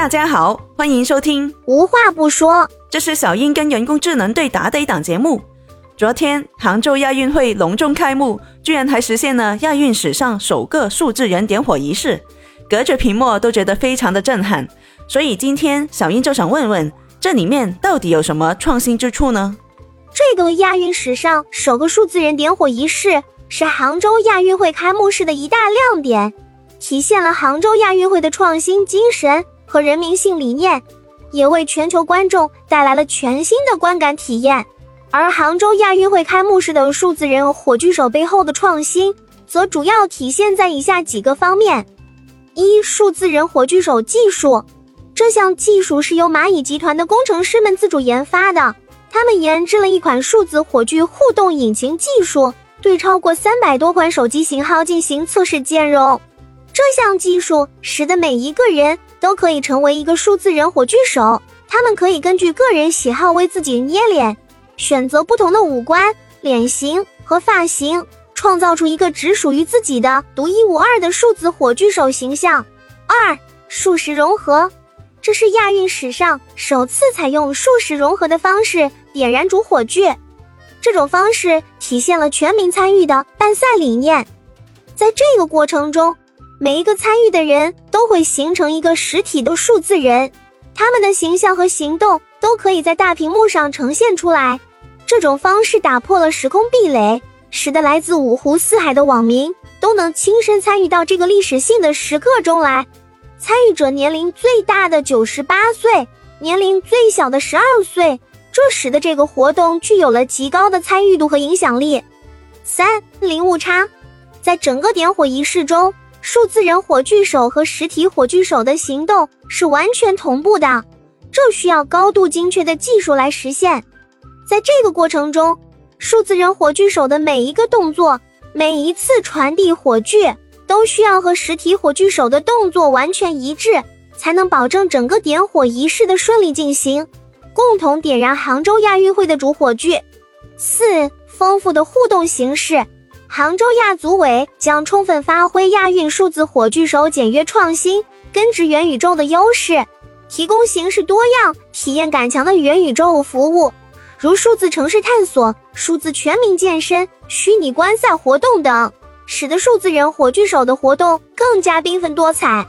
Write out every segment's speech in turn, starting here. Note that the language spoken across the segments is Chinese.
大家好，欢迎收听。无话不说，这是小英跟人工智能对答的一档节目。昨天杭州亚运会隆重开幕，居然还实现了亚运史上首个数字人点火仪式，隔着屏幕都觉得非常的震撼。所以今天小英就想问问，这里面到底有什么创新之处呢？这个亚运史上首个数字人点火仪式是杭州亚运会开幕式的一大亮点，体现了杭州亚运会的创新精神和人民性理念，也为全球观众带来了全新的观感体验。而杭州亚运会开幕式的数字人火炬手背后的创新，则主要体现在以下几个方面：一、数字人火炬手技术，这项技术是由蚂蚁集团的工程师们自主研发的。他们研制了一款数字火炬互动引擎技术，对超过三百多款手机型号进行测试兼容。这项技术使得每一个人都可以成为一个数字人火炬手，他们可以根据个人喜好为自己捏脸。选择不同的五官、脸型和发型，创造出一个只属于自己的独一无二的数字火炬手形象。二、数十融合，这是亚运史上首次采用数十融合的方式点燃主火炬。这种方式体现了全民参与的办赛理念。在这个过程中，每一个参与的人都会形成一个实体的数字人，他们的形象和行动都可以在大屏幕上呈现出来。这种方式打破了时空壁垒，使得来自五湖四海的网民都能亲身参与到这个历史性的时刻中来。参与者年龄最大的九十八岁，年龄最小的十二岁，这使得这个活动具有了极高的参与度和影响力。三零误差，在整个点火仪式中，数字人火炬手和实体火炬手的行动是完全同步的，这需要高度精确的技术来实现。在这个过程中，数字人火炬手的每一个动作、每一次传递火炬，都需要和实体火炬手的动作完全一致，才能保证整个点火仪式的顺利进行，共同点燃杭州亚运会的主火炬。四、丰富的互动形式，杭州亚组委将充分发挥亚运数字火炬手简约创新、根植元宇宙的优势，提供形式多样、体验感强的元宇宙服务。如数字城市探索、数字全民健身、虚拟观赛活动等，使得数字人火炬手的活动更加缤纷多彩。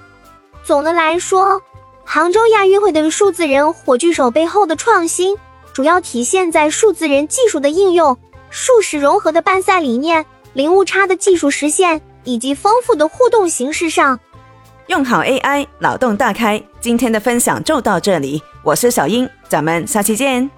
总的来说，杭州亚运会的数字人火炬手背后的创新，主要体现在数字人技术的应用、数实融合的办赛理念、零误差的技术实现以及丰富的互动形式上。用好 AI，脑洞大开。今天的分享就到这里，我是小英，咱们下期见。